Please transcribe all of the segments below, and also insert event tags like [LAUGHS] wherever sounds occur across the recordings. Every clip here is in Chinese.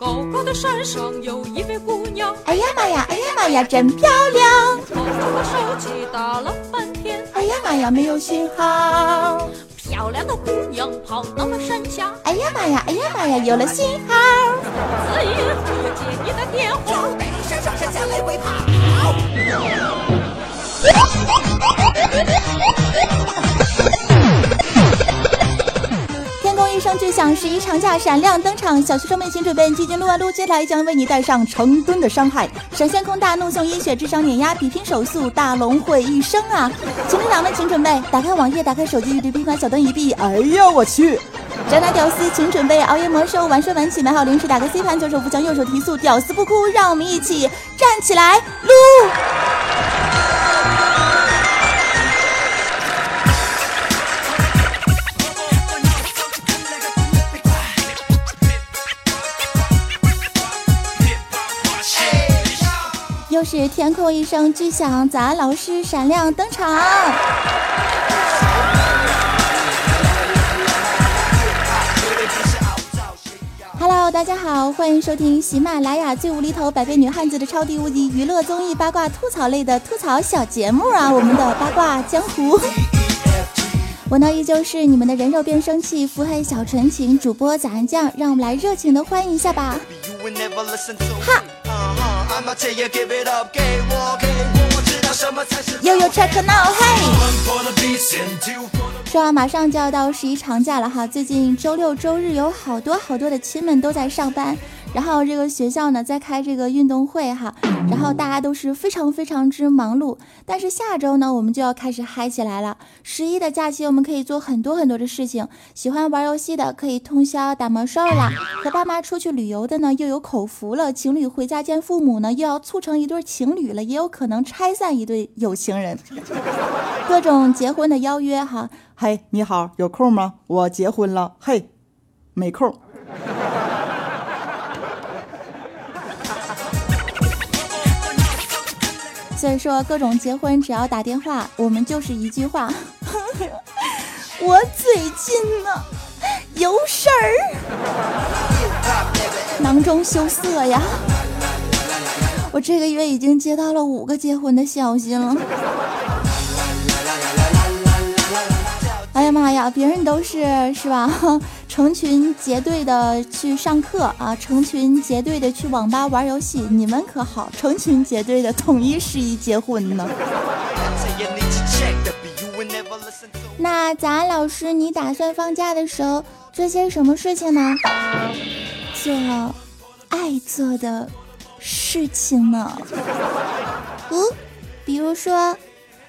高高的山上有一位姑娘，哎呀妈呀，哎呀妈呀，真漂亮！掏出了手机打了半天，哎呀妈呀，没有信号！漂亮的姑娘跑到了山下，哎呀妈呀，哎呀妈呀，有了信号！子音我接你的电话，山上山下来回跑。一声巨响，十一长假闪亮登场。小学生们请准备，激进撸啊撸，接下来将为你带上成吨的伤害。闪现空大，怒送阴血，智商碾压，比拼手速，大龙会一生啊！情侣党们请准备，打开网页，打开手机，对冰款小灯一闭，哎呀我去！宅男屌丝请准备，熬夜魔兽，晚睡晚起，买好零食，打开 C 盘，左手扶墙，右手提速，屌丝不哭，让我们一起站起来撸！又是天空一声巨响，早安老师闪亮登场。Hello，大家好，欢迎收听喜马拉雅最无厘头、百变女汉子的超级无敌娱乐综艺八卦吐槽类的吐槽小节目啊！我们的八卦江湖，我呢依旧是你们的人肉变声器、腹黑小纯情主播早安酱，让我们来热情的欢迎一下吧！哈。悠悠 check now，嘿！说啊，马上就要到十一长假了哈，最近周六周日有好多好多的亲们都在上班。然后这个学校呢在开这个运动会哈，然后大家都是非常非常之忙碌。但是下周呢，我们就要开始嗨起来了。十一的假期我们可以做很多很多的事情，喜欢玩游戏的可以通宵打魔兽啦，和爸妈出去旅游的呢又有口福了，情侣回家见父母呢又要促成一对情侣了，也有可能拆散一对有情人。[LAUGHS] 各种结婚的邀约哈，嘿，你好，有空吗？我结婚了，嘿，没空。所以说，各种结婚只要打电话，我们就是一句话：[LAUGHS] 我最近呢有事儿，囊中羞涩呀。我这个月已经接到了五个结婚的消息了。哎呀妈呀，别人都是是吧？成群结队的去上课啊，成群结队的去网吧玩游戏，你们可好？成群结队的统一十一结婚呢。[LAUGHS] 那咱安老师，你打算放假的时候做些什么事情呢？做爱做的事情呢？嗯，比如说，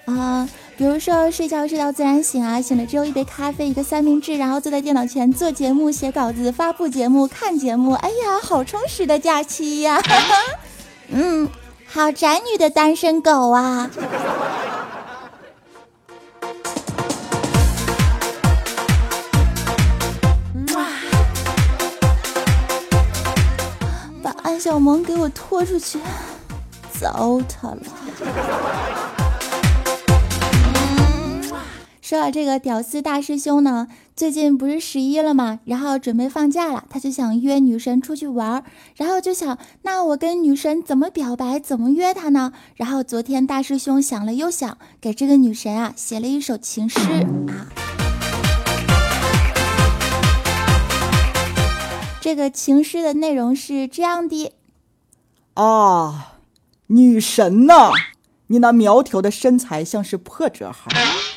啊。比如说睡觉睡到自然醒啊，醒了之后一杯咖啡，一个三明治，然后坐在电脑前做节目、写稿子、发布节目、看节目。哎呀，好充实的假期呀！[LAUGHS] 嗯，好宅女的单身狗啊！把安小萌给我拖出去，糟蹋了。说到这个屌丝大师兄呢，最近不是十一了吗？然后准备放假了，他就想约女神出去玩儿然后就想，那我跟女神怎么表白，怎么约她呢？然后昨天大师兄想了又想，给这个女神啊写了一首情诗啊。这个情诗的内容是这样的啊，女神呐。你那苗条的身材像是破折号，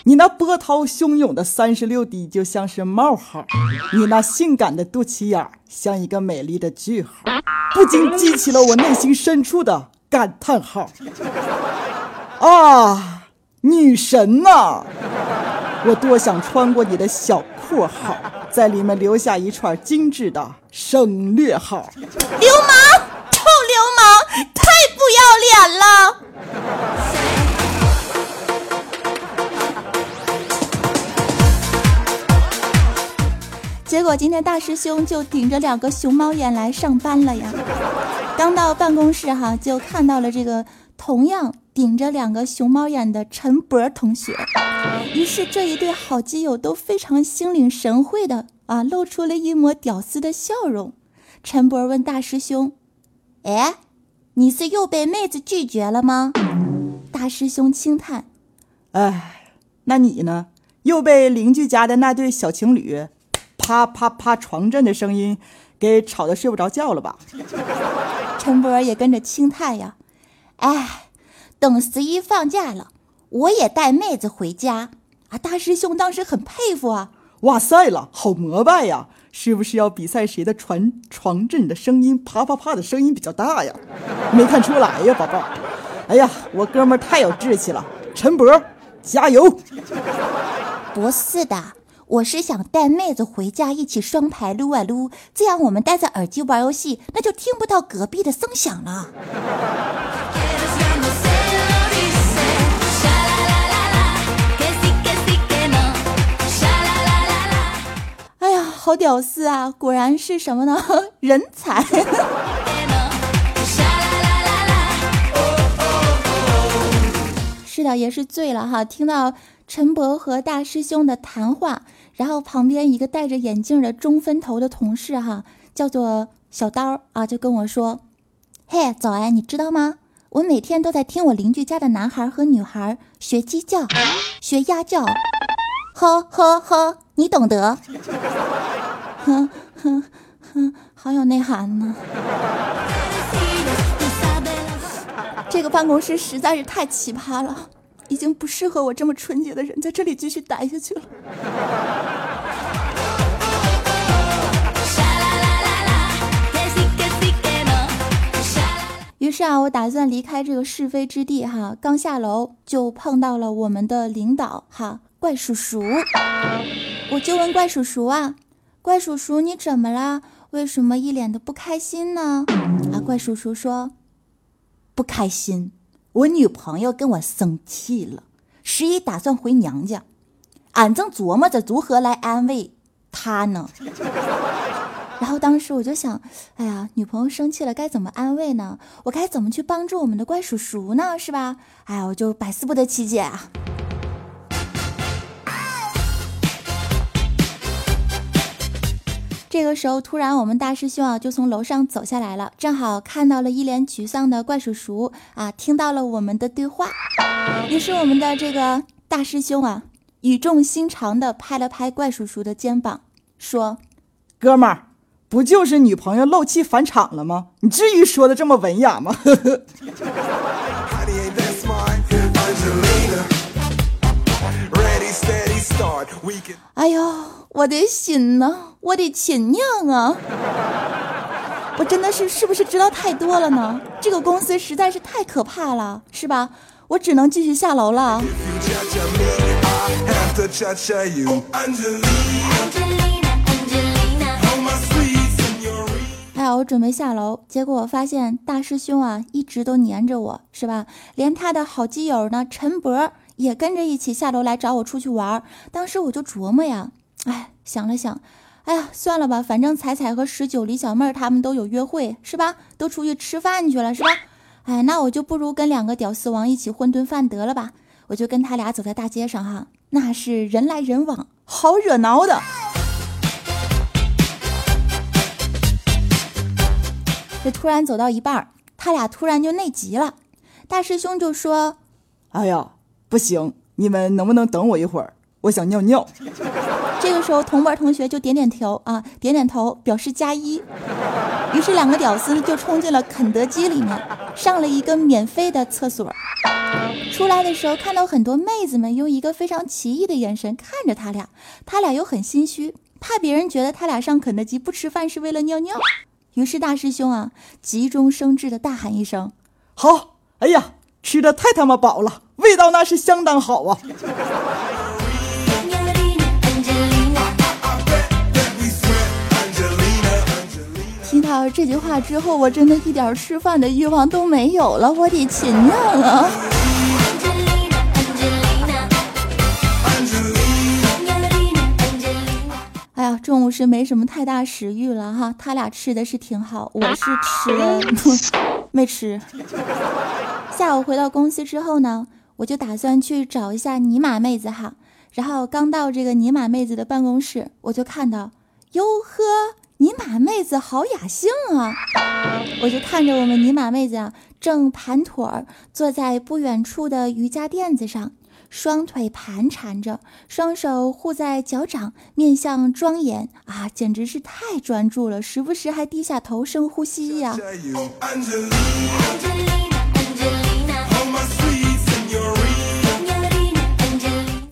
你那波涛汹涌的三十六 D 就像是冒号，你那性感的肚脐眼儿像一个美丽的句号，不禁激起了我内心深处的感叹号。啊，女神呐！我多想穿过你的小括号，在里面留下一串精致的省略号。流氓，臭流氓，太不要脸了！结果今天大师兄就顶着两个熊猫眼来上班了呀！刚到办公室哈，就看到了这个同样顶着两个熊猫眼的陈博同学，于是这一对好基友都非常心领神会的啊，露出了一抹屌丝的笑容。陈博问大师兄：“哎，你是又被妹子拒绝了吗？”大师兄轻叹：“哎，那你呢？又被邻居家的那对小情侣啪啪啪床震的声音给吵得睡不着觉了吧？” [LAUGHS] 陈博也跟着轻叹呀：“哎，等十一放假了，我也带妹子回家。”啊，大师兄当时很佩服啊！哇塞了，好膜拜呀！是不是要比赛谁的床床震的声音啪啪啪的声音比较大呀？没看出来呀，宝宝。哎呀，我哥们太有志气了，陈博，加油！不是的，我是想带妹子回家一起双排撸啊撸，这样我们戴着耳机玩游戏，那就听不到隔壁的声响了。哎呀好屌丝啊！果然是什么呢？[LAUGHS] 人才。也是醉了哈。听到陈博和大师兄的谈话，然后旁边一个戴着眼镜的中分头的同事哈，叫做小刀啊，就跟我说：“嘿，早安，你知道吗？我每天都在听我邻居家的男孩和女孩学鸡叫，学鸭叫。”呵呵呵，你懂得。哼哼哼，好有内涵呢。这个办公室实在是太奇葩了，已经不适合我这么纯洁的人在这里继续待下去了。于是啊，我打算离开这个是非之地哈。刚下楼就碰到了我们的领导哈。怪叔叔，我就问怪叔叔啊，怪叔叔你怎么了？为什么一脸的不开心呢？啊，怪叔叔说，不开心，我女朋友跟我生气了，十一打算回娘家，俺正琢磨着如何来安慰她呢。[LAUGHS] 然后当时我就想，哎呀，女朋友生气了该怎么安慰呢？我该怎么去帮助我们的怪叔叔呢？是吧？哎呀，我就百思不得其解啊。这个时候，突然我们大师兄啊就从楼上走下来了，正好看到了一脸沮丧的怪叔叔啊，听到了我们的对话，于是我们的这个大师兄啊语重心长的拍了拍怪叔叔的肩膀，说：“哥们儿，不就是女朋友漏气返场了吗？你至于说的这么文雅吗？” [LAUGHS] 哎呦。我的心呐，我的亲娘啊！[LAUGHS] 我真的是是不是知道太多了呢？这个公司实在是太可怕了，是吧？我只能继续下楼了。哎呀，我准备下楼，结果我发现大师兄啊一直都黏着我，是吧？连他的好基友呢陈博也跟着一起下楼来找我出去玩。当时我就琢磨呀。哎，想了想，哎呀，算了吧，反正彩彩和十九、李小妹他们都有约会，是吧？都出去吃饭去了，是吧？哎，那我就不如跟两个屌丝王一起混顿饭得了吧？我就跟他俩走在大街上，哈，那是人来人往，好热闹的。这突然走到一半，他俩突然就内急了，大师兄就说：“哎呀，不行，你们能不能等我一会儿？我想尿尿。[LAUGHS] ”这个时候，同班同学就点点头啊，点点头表示加一。于是两个屌丝就冲进了肯德基里面，上了一个免费的厕所。出来的时候，看到很多妹子们用一个非常奇异的眼神看着他俩，他俩又很心虚，怕别人觉得他俩上肯德基不吃饭是为了尿尿。于是大师兄啊，急中生智的大喊一声：“好！哎呀，吃的太他妈饱了，味道那是相当好啊！”听到这句话之后，我真的一点吃饭的欲望都没有了，我的亲娘啊！午是没什么太大食欲了哈，他俩吃的是挺好，我是吃了 [LAUGHS] 没吃。下午回到公司之后呢，我就打算去找一下尼玛妹子哈，然后刚到这个尼玛妹子的办公室，我就看到，哟呵。尼玛妹子好雅兴啊！我就看着我们尼玛妹子啊，正盘腿儿坐在不远处的瑜伽垫子上，双腿盘缠着，双手护在脚掌，面相庄严啊，简直是太专注了，时不时还低下头深呼吸呀。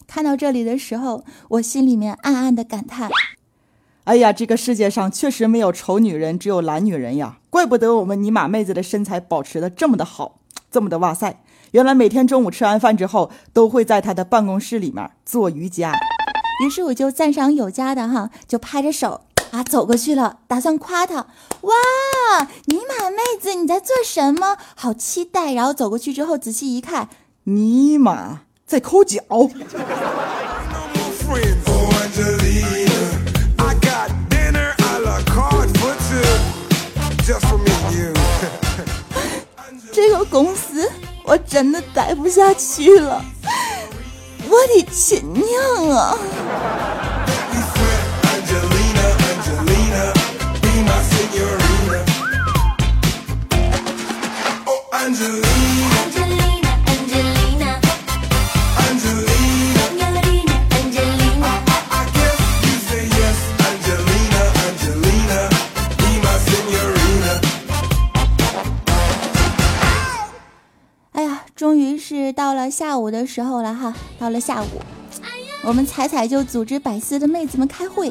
看到这里的时候，我心里面暗暗的感叹：“哎呀，这个世界上确实没有丑女人，只有懒女人呀！怪不得我们尼玛妹子的身材保持的这么的好，这么的哇塞！原来每天中午吃完饭之后，都会在他的办公室里面做瑜伽。”于是我就赞赏有加的哈，就拍着手啊走过去了，打算夸他：“哇，尼玛妹子你在做什么？好期待！”然后走过去之后仔细一看，尼玛。在抠脚。[LAUGHS] 我真的待不下去了，我的亲娘啊！终于是到了下午的时候了哈，到了下午，我们彩彩就组织百思的妹子们开会。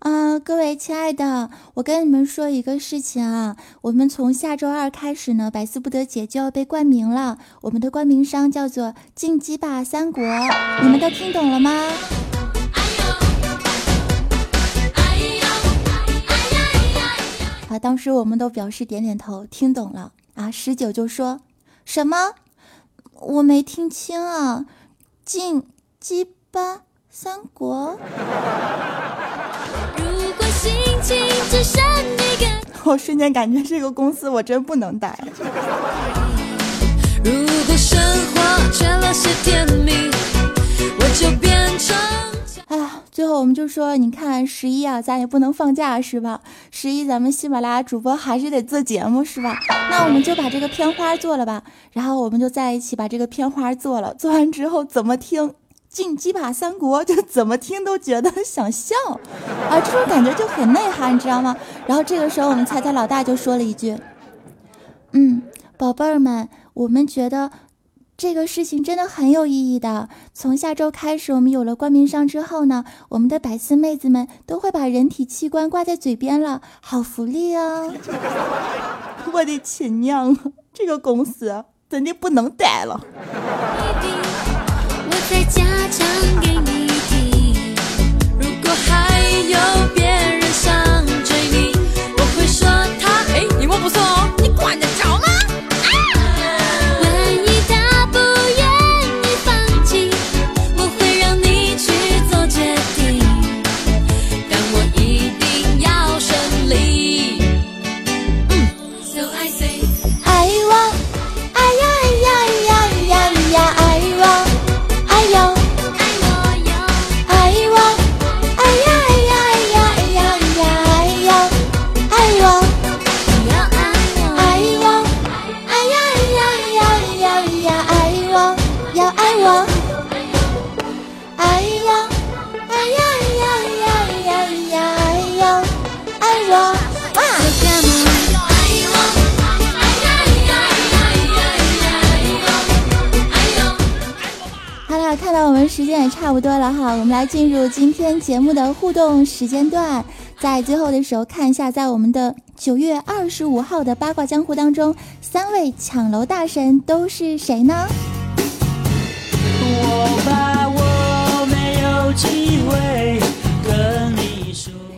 啊，各位亲爱的，我跟你们说一个事情啊，我们从下周二开始呢，百思不得姐就要被冠名了，我们的冠名商叫做进击吧三国，你们都听懂了吗？啊，当时我们都表示点点头，听懂了啊。十九就说。什么？我没听清啊！进鸡巴三国。[LAUGHS] 我瞬间感觉这个公司我真不能待。如果生活缺了些甜蜜，我就变成。最后我们就说，你看十一啊，咱也不能放假是吧？十一咱们喜马拉雅主播还是得做节目是吧？那我们就把这个片花做了吧，然后我们就在一起把这个片花做了。做完之后怎么听进击吧三国，就怎么听都觉得想笑啊，这种感觉就很内涵，你知道吗？然后这个时候我们猜猜老大就说了一句：“嗯，宝贝儿们，我们觉得。”这个事情真的很有意义的。从下周开始，我们有了冠名商之后呢，我们的百思妹子们都会把人体器官挂在嘴边了，好福利哦！[LAUGHS] 我的亲娘，这个公司真的不能待了。有别人想追你，我会说他。哎，你忘不送哦时间也差不多了哈，我们来进入今天节目的互动时间段。在最后的时候，看一下在我们的九月二十五号的八卦江湖当中，三位抢楼大神都是谁呢？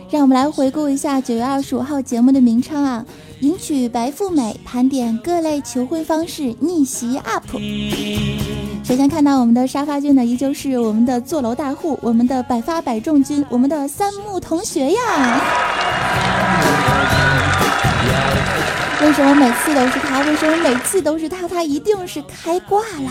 让我们来回顾一下九月二十五号节目的名称啊。迎娶白富美，盘点各类求婚方式，逆袭 UP。首先看到我们的沙发君呢，依旧是我们的坐楼大户，我们的百发百中君，我们的三木同学呀。为什么每次都是他？为什么每次都是他？他一定是开挂了。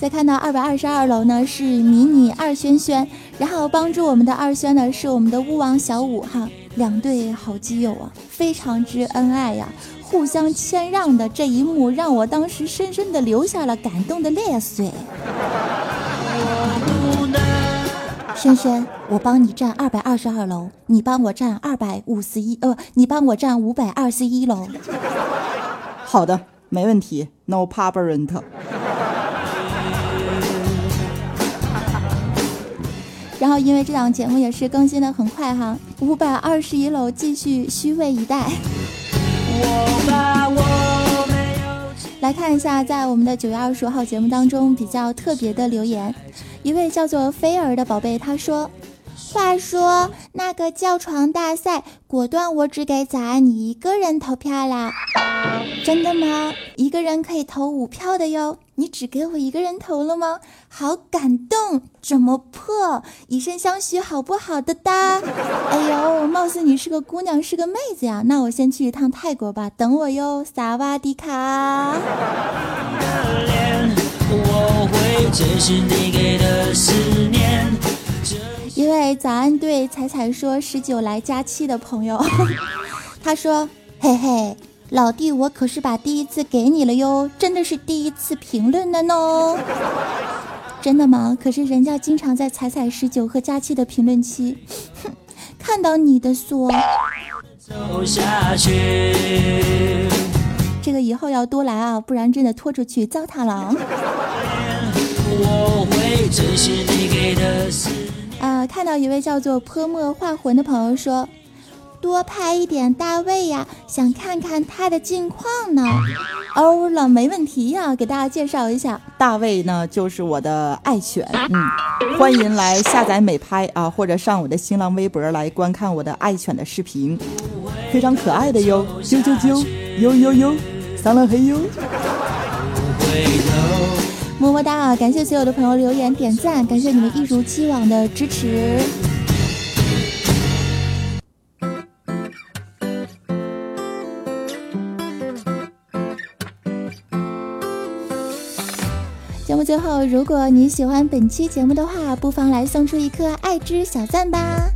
再看到二百二十二楼呢是迷你二轩轩，然后帮助我们的二轩呢是我们的巫王小五哈，两对好基友啊，非常之恩爱呀，互相谦让的这一幕让我当时深深的流下了感动的泪水。轩轩，我帮你站二百二十二楼，你帮我站二百五十一，呃，你帮我站五百二十一楼。好的，没问题，No problem。然后，因为这档节目也是更新的很快哈，五百二十一楼继续虚位以待。来看一下，在我们的九月二十五号节目当中比较特别的留言，一位叫做菲儿的宝贝，他说：“话说那个叫床大赛，果断我只给早安你一个人投票啦。”真的吗？一个人可以投五票的哟。你只给我一个人投了吗？好感动，怎么破，以身相许好不好的哒？[LAUGHS] 哎呦，貌似你是个姑娘，是个妹子呀。那我先去一趟泰国吧，等我哟，萨瓦迪卡。一位早安对彩彩说十九来加七的朋友，[LAUGHS] 他说，嘿嘿。老弟，我可是把第一次给你了哟，真的是第一次评论的呢。[LAUGHS] 真的吗？可是人家经常在彩彩十九和佳期的评论区，哼，[LAUGHS] 看到你的说。这个以后要多来啊，不然真的拖出去糟蹋了。啊，看到一位叫做泼墨画魂的朋友说。多拍一点大卫呀，想看看他的近况呢。哦了，没问题呀，给大家介绍一下，大卫呢就是我的爱犬，嗯，欢迎来下载美拍啊，或者上我的新浪微博来观看我的爱犬的视频，非常可爱的哟，啾啾啾，呦呦呦，三了嘿呦，么么哒！感谢所有的朋友留言点赞，感谢你们一如既往的支持。节目最后，如果你喜欢本期节目的话，不妨来送出一颗爱之小赞吧。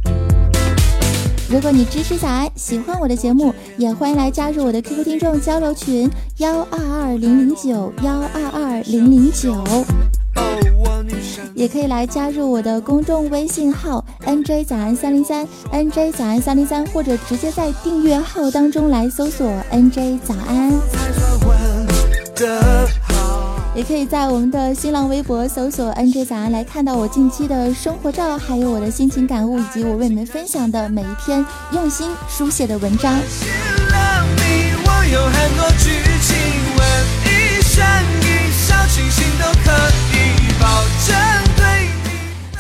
如果你支持小安，喜欢我的节目，也欢迎来加入我的 QQ 听众交流群幺二二零零九幺二二零零九，也可以来加入我的公众微信号 NJ 早安三零三 NJ 早安三零三，或者直接在订阅号当中来搜索 NJ 早安。也可以在我们的新浪微博搜索 “nj 早安”来看到我近期的生活照，还有我的心情感悟，以及我为你们分享的每一篇用心书写的文章。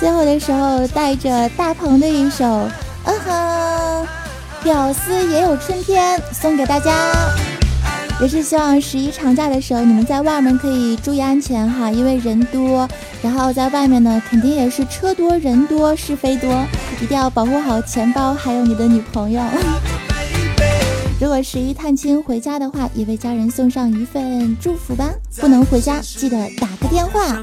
最后的时候，带着大鹏的一首《嗯哼》，屌丝也有春天，送给大家。也是希望十一长假的时候，你们在外面可以注意安全哈，因为人多。然后在外面呢，肯定也是车多人多是非多，一定要保护好钱包，还有你的女朋友。如果十一探亲回家的话，也为家人送上一份祝福吧。不能回家，记得打个电话。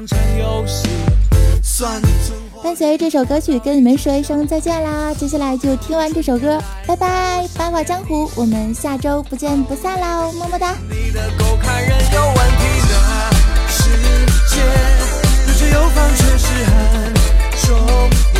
伴随这首歌曲，跟你们说一声再见啦！接下来就听完这首歌，拜拜！八卦江湖，我们下周不见不散喽！么么哒。有